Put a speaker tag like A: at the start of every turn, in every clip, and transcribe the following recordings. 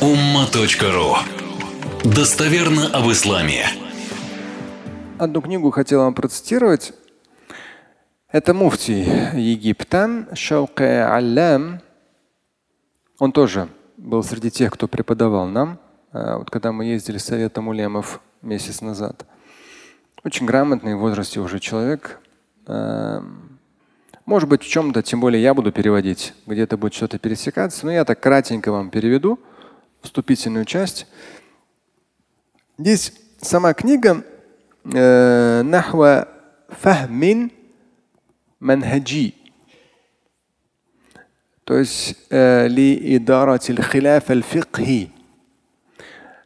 A: umma.ru Достоверно об исламе.
B: Одну книгу хотел вам процитировать. Это муфтий Египта Шауке Аллам. Он тоже был среди тех, кто преподавал нам, а, вот когда мы ездили с Советом Улемов месяц назад. Очень грамотный в возрасте уже человек. А, может быть, в чем-то, тем более я буду переводить, где-то будет что-то пересекаться, но я так кратенько вам переведу вступительную часть. Здесь сама книга э, Нахва Фахмин Манхаджи. То есть э, Ли Идаратиль Хиляф Аль-Фикхи.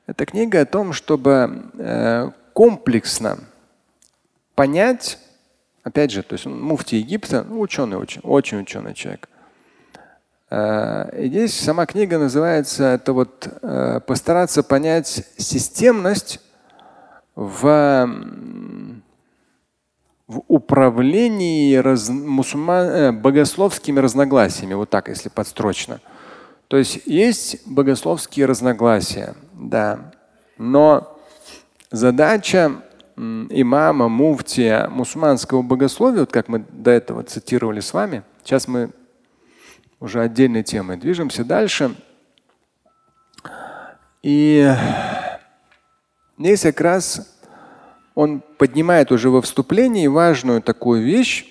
B: Это книга о том, чтобы э, комплексно понять Опять же, то есть муфти Египта, ну, ученый очень, очень ученый человек. Э, и здесь сама книга называется это вот э, постараться понять системность в, в управлении раз, мусульман, э, богословскими разногласиями, вот так, если подстрочно. То есть есть богословские разногласия, да, но задача имама, муфтия мусульманского богословия, вот как мы до этого цитировали с вами, сейчас мы уже отдельной темой движемся дальше. И здесь как раз он поднимает уже во вступлении важную такую вещь,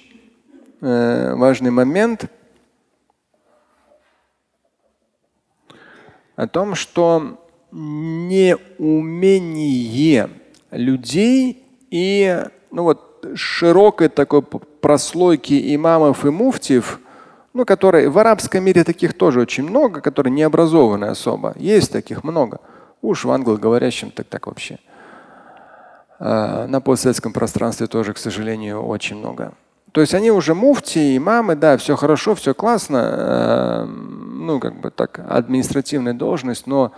B: э, важный момент о том, что неумение людей и ну вот, широкой такой прослойки имамов и муфтиев, ну, которые в арабском мире таких тоже очень много, которые не образованы особо. Есть таких много. Уж в англоговорящем так так вообще. А, на постсоветском пространстве тоже, к сожалению, очень много. То есть они уже муфти, имамы, да, все хорошо, все классно, а, ну, как бы так, административная должность, но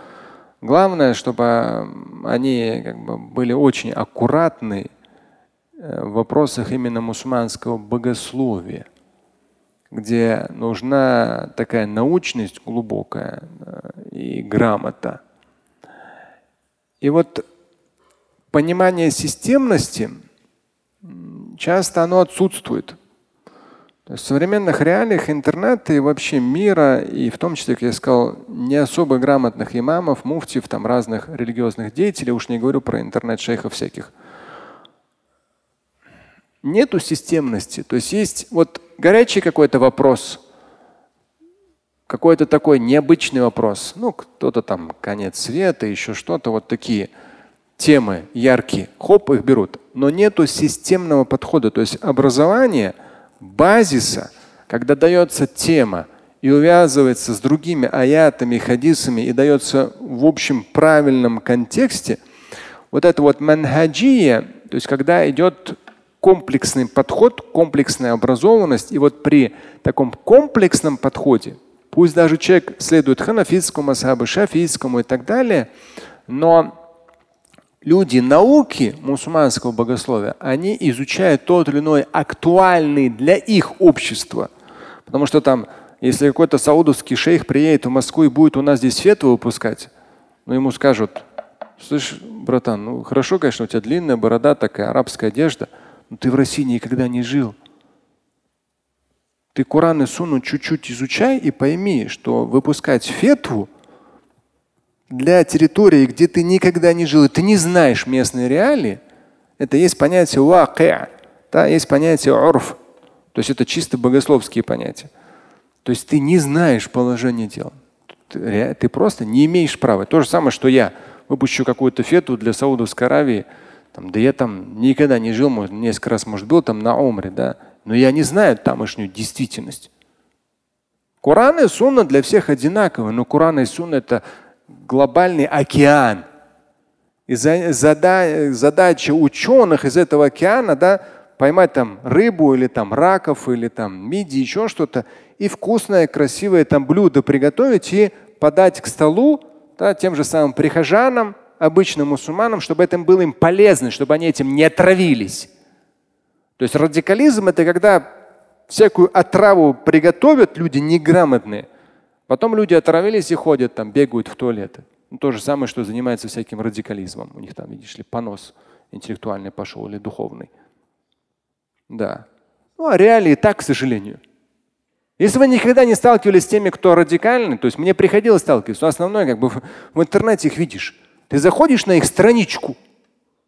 B: Главное, чтобы они как бы, были очень аккуратны э, в вопросах именно мусульманского богословия, где нужна такая научность глубокая э, и грамота. И вот понимание системности часто оно отсутствует. В современных реалиях интернета и вообще мира, и в том числе, как я сказал, не особо грамотных имамов, муфтиев, там разных религиозных деятелей, уж не говорю про интернет-шейхов всяких. Нету системности. То есть есть вот горячий какой-то вопрос, какой-то такой необычный вопрос. Ну, кто-то там конец света, еще что-то, вот такие темы яркие. Хоп, их берут. Но нету системного подхода. То есть образование – базиса, когда дается тема и увязывается с другими аятами, хадисами и дается в общем правильном контексте, вот это вот манхаджия, то есть когда идет комплексный подход, комплексная образованность, и вот при таком комплексном подходе, пусть даже человек следует ханафитскому масхабу, шафийскому и так далее, но люди науки мусульманского богословия, они изучают тот или иной актуальный для их общества. Потому что там, если какой-то саудовский шейх приедет в Москву и будет у нас здесь фетву выпускать, ну ему скажут, слышь, братан, ну хорошо, конечно, у тебя длинная борода, такая арабская одежда, но ты в России никогда не жил. Ты Коран и Суну чуть-чуть изучай и пойми, что выпускать фетву – для территории, где ты никогда не жил, и ты не знаешь местные реалии, это есть понятие вакия, да, есть понятие урф. То есть это чисто богословские понятия. То есть ты не знаешь положение дел. Ты, ты просто не имеешь права. То же самое, что я выпущу какую-то фету для Саудовской Аравии. Там, да я там никогда не жил, может, несколько раз, может, был там на Омре, да. Но я не знаю тамошнюю действительность. Коран и Сунна для всех одинаковы, но Коран и Сунна это глобальный океан. И задача ученых из этого океана да, поймать там рыбу или там раков или там миди, еще что-то, и вкусное, красивое там блюдо приготовить и подать к столу да, тем же самым прихожанам, обычным мусульманам, чтобы это было им полезно, чтобы они этим не отравились. То есть радикализм это когда всякую отраву приготовят люди неграмотные, Потом люди отравились и ходят там, бегают в туалеты. Ну, то же самое, что занимается всяким радикализмом. У них там, видишь ли, понос интеллектуальный пошел или духовный. Да. Ну, а реалии так, к сожалению. Если вы никогда не сталкивались с теми, кто радикальный, то есть мне приходилось сталкиваться, но основное как бы в, интернете их видишь. Ты заходишь на их страничку.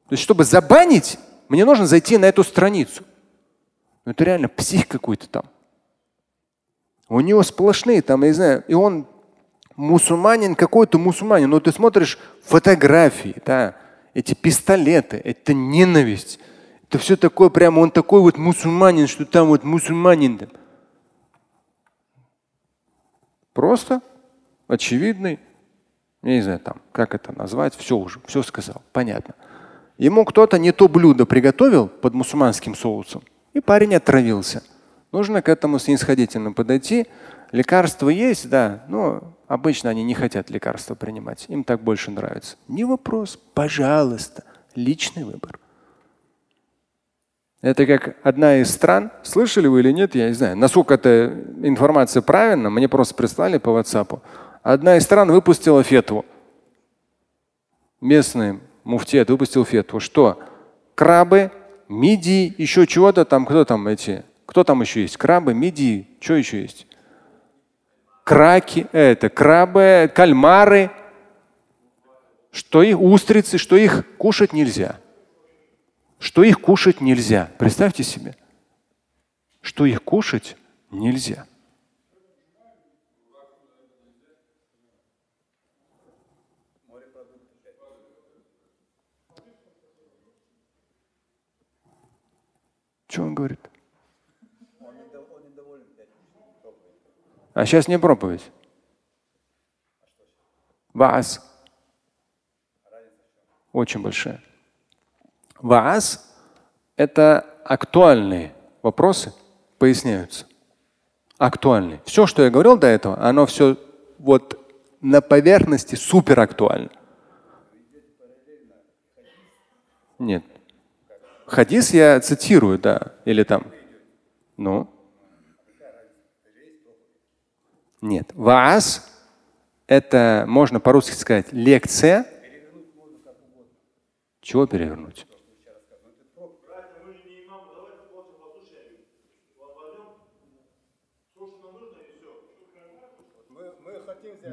B: То есть, чтобы забанить, мне нужно зайти на эту страницу. Ну, это реально псих какой-то там. У него сплошные там, я не знаю, и он мусульманин, какой-то мусульманин. Но ты смотришь фотографии, да, эти пистолеты, это ненависть. Это все такое прямо, он такой вот мусульманин, что там вот мусульманин. Просто очевидный, я не знаю там, как это назвать, все уже, все сказал, понятно. Ему кто-то не то блюдо приготовил под мусульманским соусом, и парень отравился. Нужно к этому снисходительно подойти. Лекарства есть, да, но обычно они не хотят лекарства принимать. Им так больше нравится. Не вопрос, пожалуйста, личный выбор. Это как одна из стран, слышали вы или нет, я не знаю, насколько эта информация правильна, мне просто прислали по WhatsApp. Одна из стран выпустила фетву. Местный муфтиет выпустил фетву, что крабы, мидии, еще чего-то там, кто там эти, кто там еще есть? Крабы, мидии, что еще есть? Краки, это крабы, кальмары, что их устрицы, что их кушать нельзя что их кушать нельзя. Представьте себе, что их кушать нельзя. Что он говорит? А сейчас не проповедь. Вас. Очень большая. Ваас – это актуальные вопросы, поясняются. Актуальные. Все, что я говорил до этого, оно все вот на поверхности супер актуально. Нет. Хадис я цитирую, да, или там. Ну. Нет. Ваас – это, можно по-русски сказать, лекция. Чего перевернуть?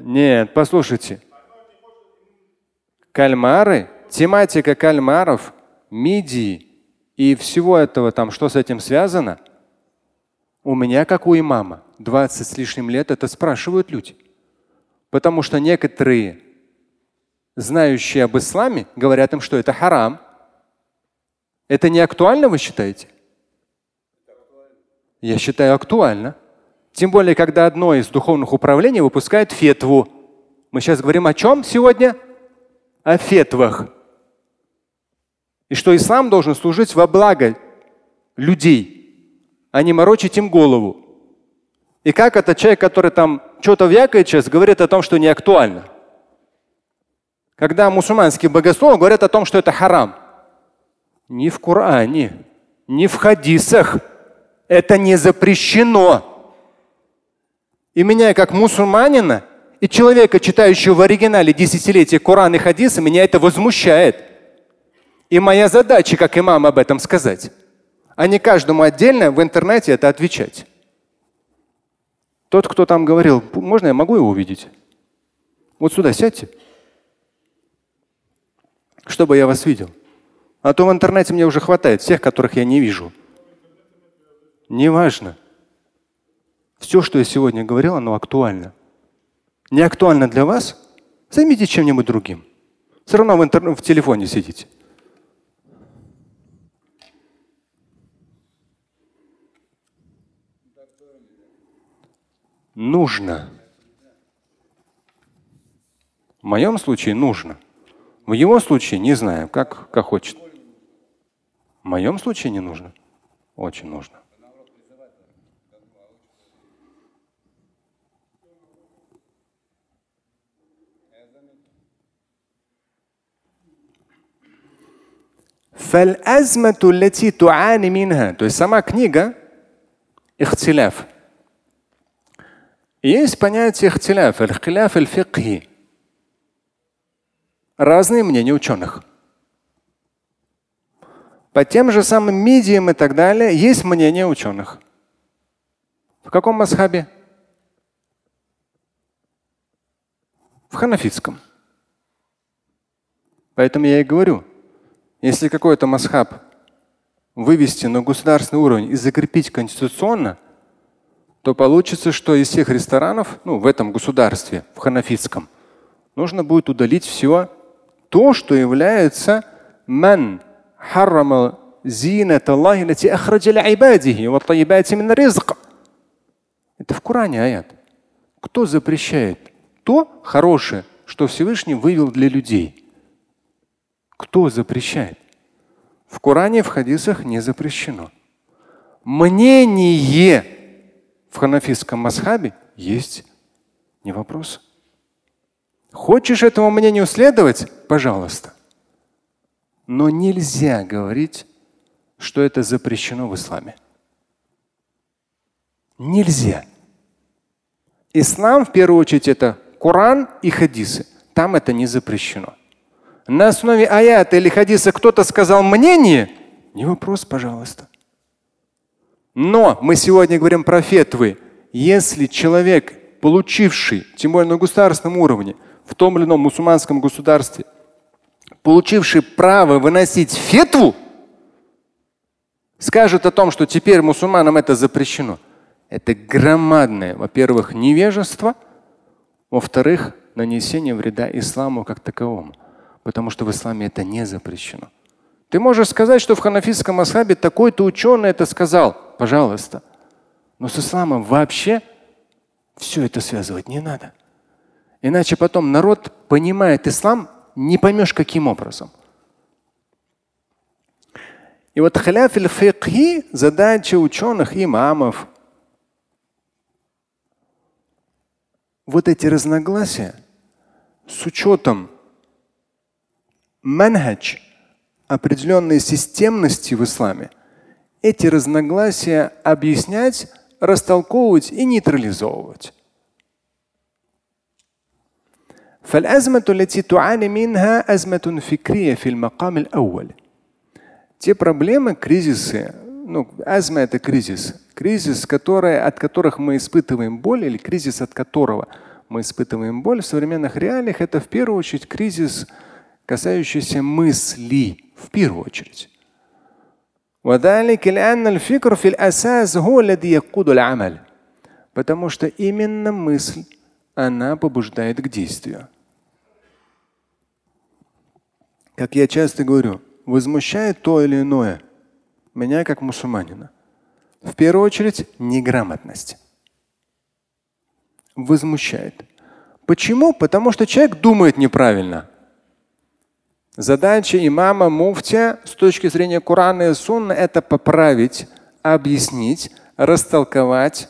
B: Нет, послушайте. Кальмары, тематика кальмаров, мидии и всего этого там, что с этим связано, у меня, как у имама, 20 с лишним лет это спрашивают люди. Потому что некоторые, знающие об исламе, говорят им, что это харам. Это не актуально, вы считаете? Я считаю актуально. Тем более, когда одно из духовных управлений выпускает фетву. Мы сейчас говорим о чем сегодня? О фетвах. И что ислам должен служить во благо людей, а не морочить им голову. И как этот человек, который там что-то вякает сейчас, говорит о том, что не актуально. Когда мусульманские богословы говорят о том, что это харам. Ни в Коране, ни в хадисах. Это не запрещено. И меня как мусульманина и человека, читающего в оригинале десятилетия Коран и хадисы, меня это возмущает. И моя задача, как имам, об этом сказать, а не каждому отдельно в интернете это отвечать. Тот, кто там говорил, можно я могу его увидеть? Вот сюда сядьте, чтобы я вас видел. А то в интернете мне уже хватает всех, которых я не вижу. Неважно. Все, что я сегодня говорил, оно актуально. Не актуально для вас? Займитесь чем-нибудь другим. Все равно в, интер... в телефоне сидите. нужно. В моем случае нужно. В его случае не знаю, как, как хочет. В моем случае не нужно. Очень нужно. То есть сама книга ихтиляф. Есть понятие ихтиляф, аль-хиляф аль-фикхи. разные мнения ученых. По тем же самым медиям и так далее есть мнение ученых. В каком масхабе? В ханафитском. Поэтому я и говорю, если какой-то масхаб вывести на государственный уровень и закрепить конституционно, то получится, что из всех ресторанов, ну, в этом государстве, в ханафитском, нужно будет удалить все то, что является ман харрама. Это в Коране аят. Кто запрещает то хорошее, что Всевышний вывел для людей? Кто запрещает? В Коране, в хадисах не запрещено. Мнение в ханафистском масхабе есть не вопрос. Хочешь этому мнению следовать? Пожалуйста. Но нельзя говорить, что это запрещено в исламе. Нельзя. Ислам в первую очередь это Коран и хадисы. Там это не запрещено. На основе аята или хадиса кто-то сказал мнение, не вопрос, пожалуйста. Но мы сегодня говорим про фетвы. Если человек, получивший, тем более на государственном уровне, в том или ином мусульманском государстве, получивший право выносить фетву, скажет о том, что теперь мусульманам это запрещено. Это громадное, во-первых, невежество, во-вторых, нанесение вреда исламу как таковому. Потому что в исламе это не запрещено. Ты можешь сказать, что в ханафитском асхабе такой-то ученый это сказал. Пожалуйста. Но с исламом вообще все это связывать не надо. Иначе потом народ понимает ислам, не поймешь каким образом. И вот халяф фикхи задача ученых, имамов. Вот эти разногласия с учетом манхадж, определенной системности в исламе, эти разногласия объяснять, растолковывать и нейтрализовывать. فالأزمة التي تعاني منها أزمة فكرية في المقام الأول. Те проблемы, кризисы, ну, азма это кризис, кризис, который, от которых мы испытываем боль, или кризис, от которого мы испытываем боль в современных реалиях, это в первую очередь кризис касающийся мысли в первую очередь. Потому что именно мысль, она побуждает к действию. Как я часто говорю, возмущает то или иное меня как мусульманина. В первую очередь неграмотность. Возмущает. Почему? Потому что человек думает неправильно. Задача имама муфтия с точки зрения Корана и Сунны – это поправить, объяснить, растолковать.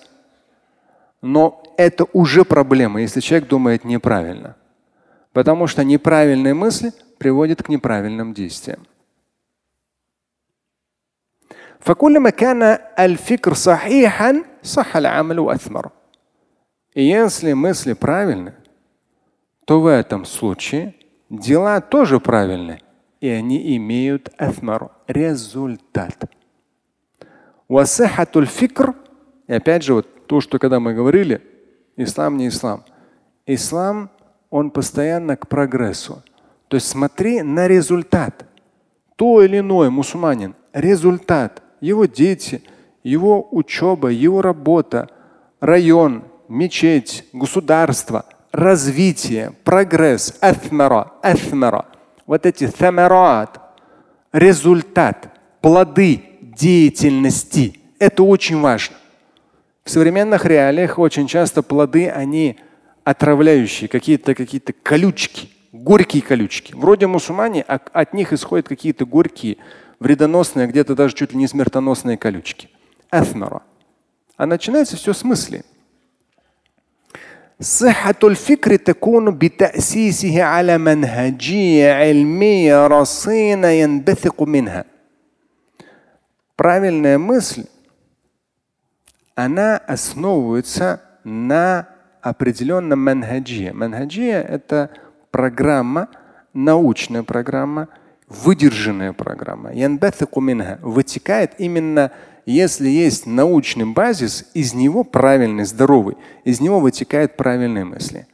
B: Но это уже проблема, если человек думает неправильно. Потому что неправильные мысли приводят к неправильным действиям. И если мысли правильны, то в этом случае – Дела тоже правильные, и они имеют аthmar, результат. фикр, и опять же, вот то, что когда мы говорили, ислам не ислам. Ислам, он постоянно к прогрессу. То есть смотри на результат. То или иное мусульманин, результат, его дети, его учеба, его работа, район, мечеть, государство – развитие, прогресс, аthmara, аthmara. Вот эти самарат, результат, плоды деятельности. Это очень важно. В современных реалиях очень часто плоды, они отравляющие, какие-то какие-то колючки, горькие колючки. Вроде мусульмане, а от них исходят какие-то горькие, вредоносные, где-то даже чуть ли не смертоносные колючки. Аthmara. А начинается все с мысли. صحة الفكر تكون بتأسيسه على منهجية علمية رصينة ينبثق منها. Правильная мысль, она основывается на определенном манхаджия. Манхаджия – это программа, научная программа, выдержанная программа. Вытекает именно, если есть научный базис, из него правильный, здоровый, из него вытекают правильные мысли.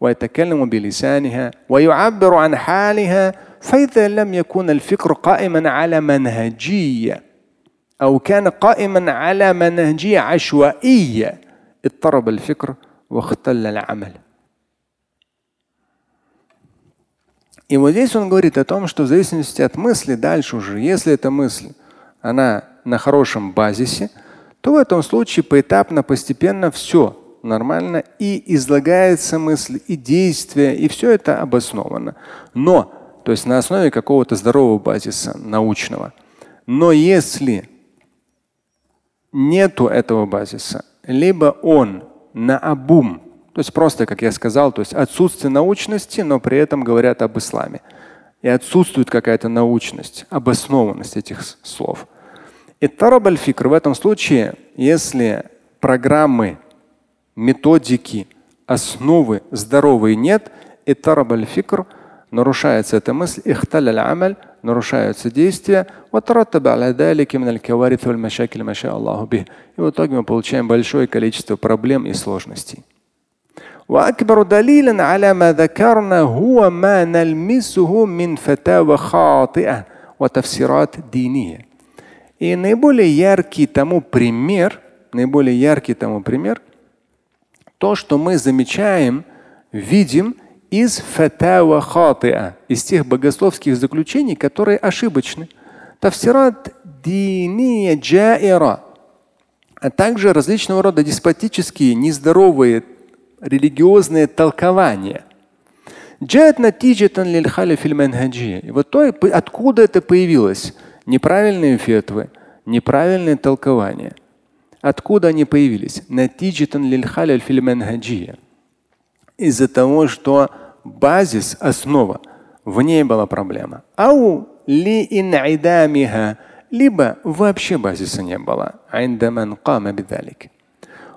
B: ويتكلم بلسانها ويعبر عن حالها فإذا لم يكن الفكر قائما على منهجية أو كان قائما على منهجية عشوائية اضطرب الفكر واختل العمل. И вот здесь он говорит о том, что в зависимости от мысли дальше уже, если эта мысль, она на хорошем базисе, то в этом случае поэтапно, постепенно все нормально и излагается мысль, и действие, и все это обосновано. Но, то есть на основе какого-то здорового базиса научного. Но если нету этого базиса, либо он на обум, то есть просто, как я сказал, то есть отсутствие научности, но при этом говорят об исламе. И отсутствует какая-то научность, обоснованность этих слов. И тарабаль-фикр в этом случае, если программы методики, основы здоровой нет, и тарабаль фикр, нарушается эта мысль, ихталь амаль, нарушаются действия, и в итоге мы получаем большое количество проблем и сложностей. وأكبر دليل على ما ذكرنا هو ما نلمسه من فتاوى خاطئة وتفسيرات دينية. И наиболее яркий тому пример, наиболее яркий тому пример – то, что мы замечаем, видим из фатава хатиа, из тех богословских заключений, которые ошибочны. Тафсират диния джаира, а также различного рода деспотические, нездоровые религиозные толкования. И вот то, откуда это появилось? Неправильные фетвы, неправильные толкования – Откуда они появились? Из-за того, что базис, основа, в ней была проблема. Ау ли либо вообще базиса не было.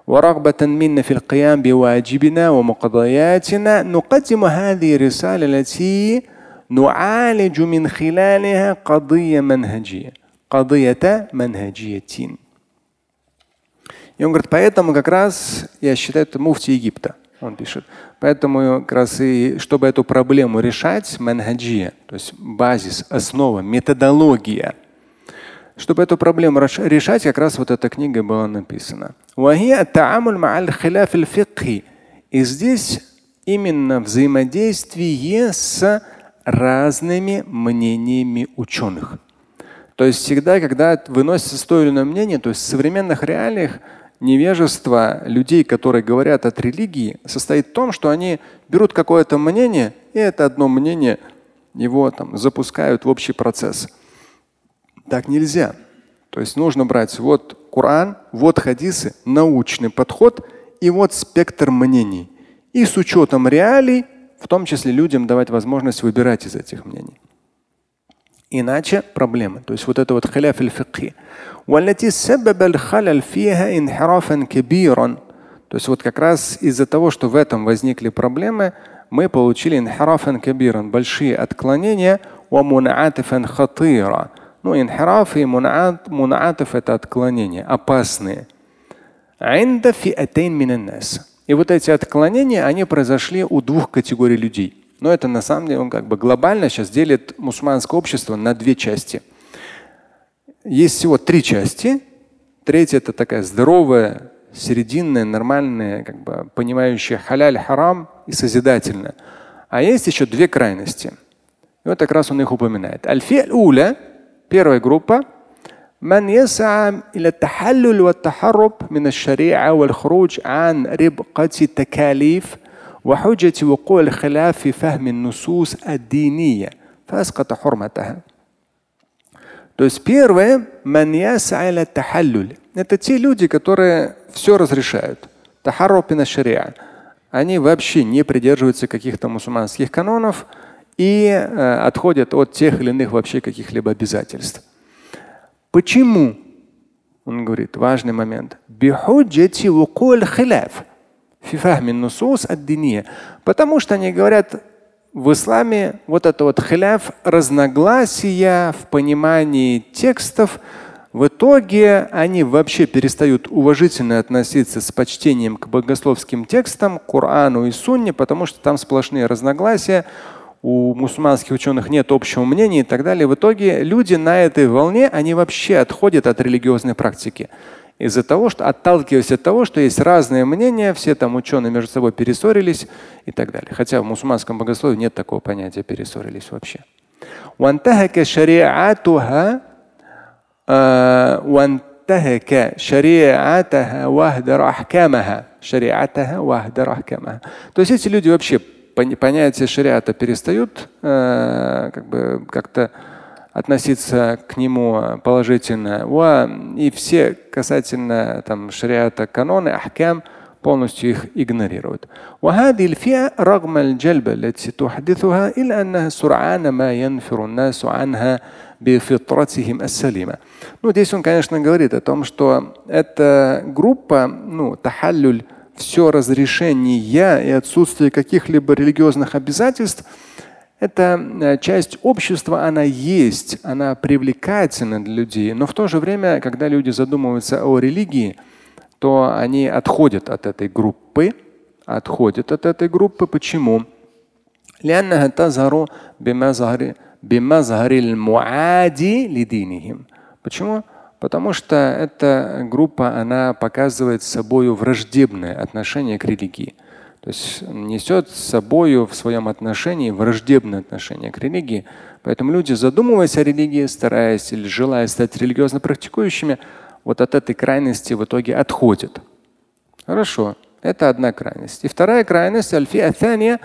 B: ورغبة منا في القيام بواجبنا ومقضياتنا نقدم هذه الرسالة التي نعالج من خلالها قضية منهجية قضية منهجية и он говорит, поэтому как раз я считаю, это муфти Египта. Он пишет. Поэтому как раз и чтобы эту проблему решать, манхаджия, то есть базис, основа, методология, чтобы эту проблему решать, как раз вот эта книга была написана. И здесь именно взаимодействие с разными мнениями ученых. То есть всегда, когда выносится то или иное мнение, то есть в современных реалиях невежество людей, которые говорят от религии, состоит в том, что они берут какое-то мнение, и это одно мнение его там запускают в общий процесс. Так нельзя. То есть нужно брать вот Коран, вот хадисы, научный подход и вот спектр мнений. И с учетом реалий, в том числе людям давать возможность выбирать из этих мнений. Иначе проблемы. То есть вот это вот халяф аль-фикхи. То есть вот как раз из-за того, что в этом возникли проблемы, мы получили инхарафан кабиран, большие отклонения, ну, инхираф и мунаат, мунаатов это отклонения, опасные. И вот эти отклонения, они произошли у двух категорий людей. Но это на самом деле он как бы глобально сейчас делит мусульманское общество на две части. Есть всего три части. Третья это такая здоровая, серединная, нормальная, как бы понимающая халяль, харам и созидательная. А есть еще две крайности. И вот как раз он их упоминает. Аль-фи'уля первая группа, من يسعى إلى التحلل والتحرب من الشريعة والخروج عن ربقة التكاليف وحجة وقوع الخلاف في فهم النصوص الدينية فأسقط حرمتها. То есть первое, это те люди, которые все разрешают. шариа. Они вообще не придерживаются каких-то мусульманских канонов и э, отходят от тех или иных вообще каких-либо обязательств. Почему? Он говорит, важный момент. Потому что они говорят, в исламе вот это вот хляв, разногласия в понимании текстов, в итоге они вообще перестают уважительно относиться с почтением к богословским текстам, Корану и Сунне, потому что там сплошные разногласия, у мусульманских ученых нет общего мнения и так далее. В итоге люди на этой волне, они вообще отходят от религиозной практики из-за того, что отталкиваясь от того, что есть разные мнения, все там ученые между собой перессорились и так далее. Хотя в мусульманском богословии нет такого понятия перессорились вообще. وانتهك شريعتها واهدر أحكامها شريعتها واهدر أحكامها То есть эти люди вообще понятие шариата перестают э, как бы как-то относиться к нему положительно. И все касательно там, шариата каноны, ахкам, полностью их игнорируют. وهذه الفئة رغم الجلبة التي تحدثها إلا أنها سرعان ما ينفر الناس عنها بفطرتهم السليمة. Ну, здесь он, конечно, говорит о том, что эта группа, ну, тахаллюль, все разрешение и отсутствие каких-либо религиозных обязательств – эта э, часть общества, она есть, она привлекательна для людей. Но в то же время, когда люди задумываются о религии, то они отходят от этой группы. Отходят от этой группы. Почему? Почему? Потому что эта группа, она показывает собой враждебное отношение к религии. То есть несет с собой в своем отношении враждебное отношение к религии. Поэтому люди, задумываясь о религии, стараясь или желая стать религиозно практикующими, вот от этой крайности в итоге отходят. Хорошо, это одна крайность. И вторая крайность الفئة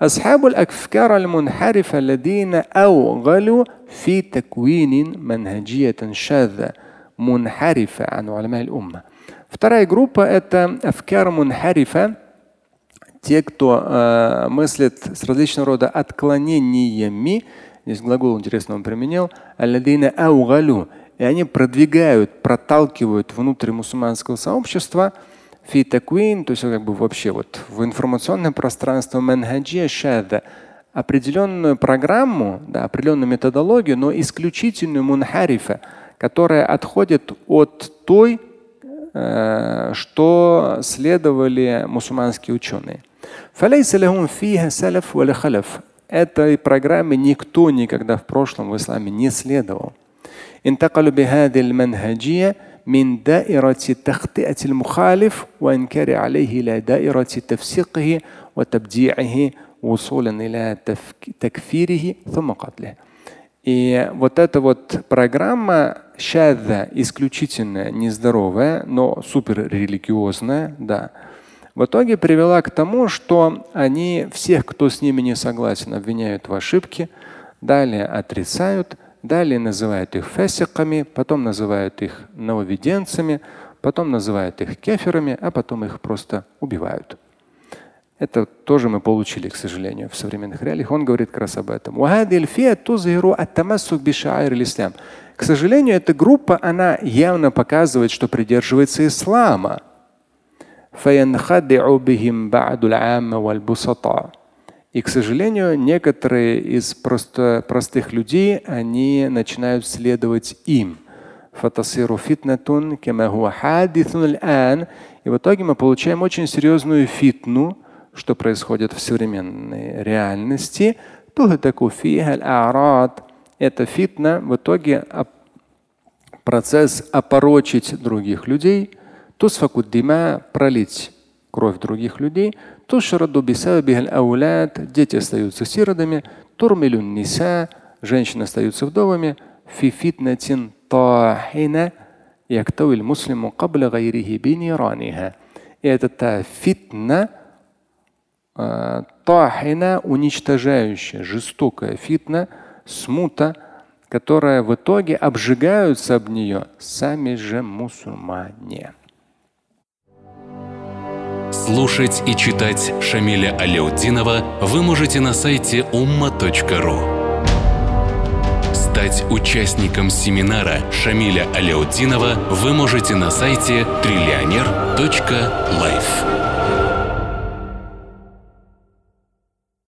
B: أصحاب الأفكار المنحرفة الذين أوغلوا في تكوين منهجية شاذة мунхарифа ан умма. Вторая группа – это афкар мунхарифа, те, кто э, мыслит с различного рода отклонениями, здесь глагол интересно он применил, аугалю, и они продвигают, проталкивают внутрь мусульманского сообщества. Фитакуин то есть как бы вообще вот в информационное пространство. Манхаджия шада, определенную программу, да, определенную методологию, но исключительную мунхарифа – которая отходит от той, э, что следовали мусульманские ученые. Этой программе никто никогда в прошлом в исламе не следовал. انتقلوا بهذه المنهجية من دائرة تخطئة المخالف وإنكار عليه إلى دائرة تفسيقه وتبديعه وصولا إلى تكفيره ثم قتله. И вот эта вот программа шадда, исключительно нездоровая, но суперрелигиозная, да, в итоге привела к тому, что они всех, кто с ними не согласен, обвиняют в ошибке, далее отрицают, далее называют их фесиками, потом называют их нововеденцами, потом называют их кеферами, а потом их просто убивают. Это тоже мы получили, к сожалению, в современных реалиях. Он говорит как раз об этом. К сожалению, эта группа, она явно показывает, что придерживается ислама. И, к сожалению, некоторые из просто, простых людей, они начинают следовать им. И в итоге мы получаем очень серьезную фитну, что происходит в современной реальности. Это фитна, в итоге процесс опорочить других людей – тусфаку дима. Пролить кровь других людей, тушраду бисабихаль аулят, дети остаются сиротами, турмилюн ниса, женщины остаются вдовами, фи фитнатин тахина, яктауиль муслиму кабля гайрихи бинираниха. И это та фитна, тахина, уничтожающая, жестокая фитна, смута, которая в итоге обжигаются об нее сами же мусульмане.
A: Слушать и читать Шамиля Аляутдинова вы можете на сайте umma.ru. Стать участником семинара Шамиля Аляутдинова вы можете на сайте триллионер.life.